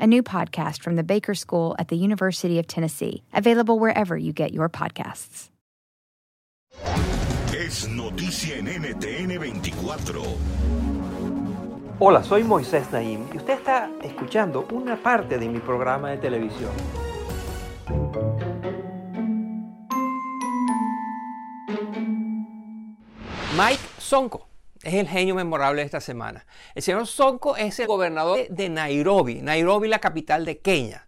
a new podcast from the Baker School at the University of Tennessee, available wherever you get your podcasts. Es noticia en NTN 24. Hola, soy Moisés Naim y usted está escuchando una parte de mi programa de televisión. Mike Sonko es el genio memorable de esta semana. El señor Sonko es el gobernador de Nairobi, Nairobi la capital de Kenia.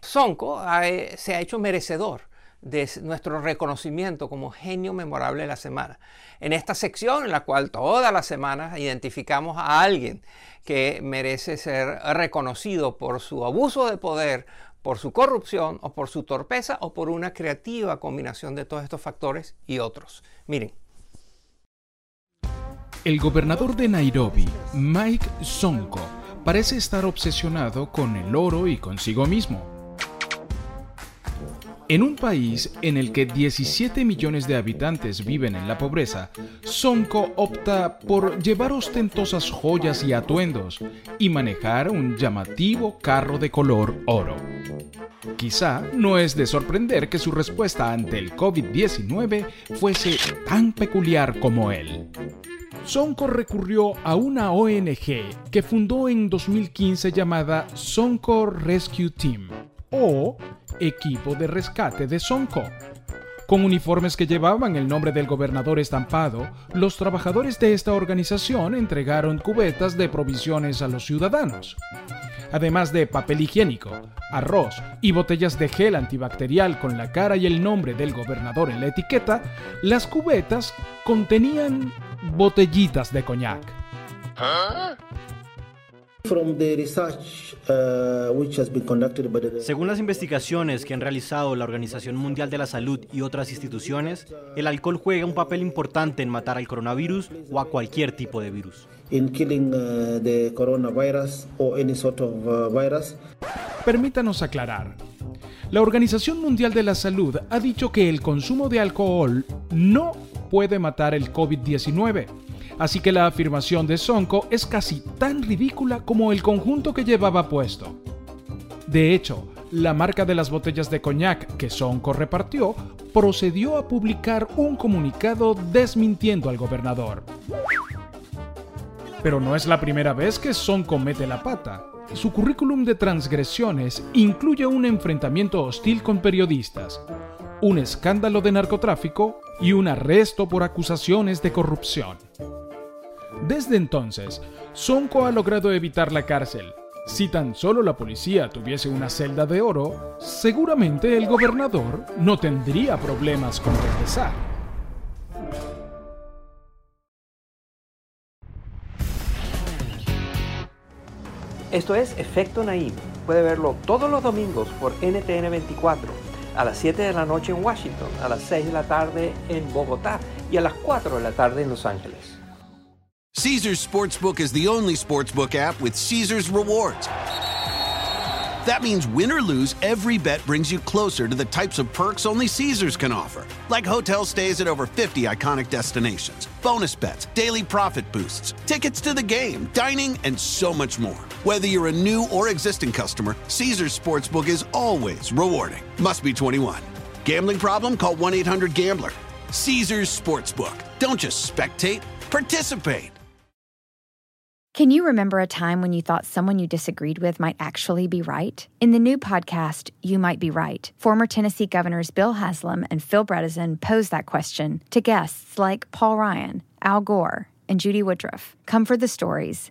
Sonko eh, se ha hecho merecedor de nuestro reconocimiento como genio memorable de la semana. En esta sección en la cual todas las semanas identificamos a alguien que merece ser reconocido por su abuso de poder, por su corrupción o por su torpeza o por una creativa combinación de todos estos factores y otros. Miren, el gobernador de Nairobi, Mike Sonko, parece estar obsesionado con el oro y consigo mismo. En un país en el que 17 millones de habitantes viven en la pobreza, Sonko opta por llevar ostentosas joyas y atuendos y manejar un llamativo carro de color oro. Quizá no es de sorprender que su respuesta ante el COVID-19 fuese tan peculiar como él. Sonko recurrió a una ONG que fundó en 2015 llamada Sonko Rescue Team o Equipo de Rescate de Sonko. Con uniformes que llevaban el nombre del gobernador estampado, los trabajadores de esta organización entregaron cubetas de provisiones a los ciudadanos. Además de papel higiénico, arroz y botellas de gel antibacterial con la cara y el nombre del gobernador en la etiqueta, las cubetas contenían botellitas de coñac. Según las investigaciones que han realizado la Organización Mundial de la Salud y otras instituciones, el alcohol juega un papel importante en matar al coronavirus o a cualquier tipo de virus. Uh, coronavirus uh, Permítanos aclarar. La Organización Mundial de la Salud ha dicho que el consumo de alcohol no puede matar el COVID-19. Así que la afirmación de Sonko es casi tan ridícula como el conjunto que llevaba puesto. De hecho, la marca de las botellas de coñac que Sonko repartió procedió a publicar un comunicado desmintiendo al gobernador. Pero no es la primera vez que Sonko mete la pata. Su currículum de transgresiones incluye un enfrentamiento hostil con periodistas, un escándalo de narcotráfico y un arresto por acusaciones de corrupción. Desde entonces, Sonko ha logrado evitar la cárcel. Si tan solo la policía tuviese una celda de oro, seguramente el gobernador no tendría problemas con regresar. Esto es Efecto Naim. Puede verlo todos los domingos por NTN 24 a las 7 de la noche en Washington, a las 6 de la tarde en Bogotá y a las 4 de la tarde en Los Ángeles. Caesars Sportsbook is the only sportsbook app with Caesars rewards. That means win or lose, every bet brings you closer to the types of perks only Caesars can offer, like hotel stays at over 50 iconic destinations, bonus bets, daily profit boosts, tickets to the game, dining, and so much more. Whether you're a new or existing customer, Caesars Sportsbook is always rewarding. Must be 21. Gambling problem? Call 1 800 Gambler. Caesars Sportsbook. Don't just spectate, participate. Can you remember a time when you thought someone you disagreed with might actually be right? In the new podcast, You Might Be Right, former Tennessee governors Bill Haslam and Phil Bredesen pose that question to guests like Paul Ryan, Al Gore, and Judy Woodruff. Come for the stories,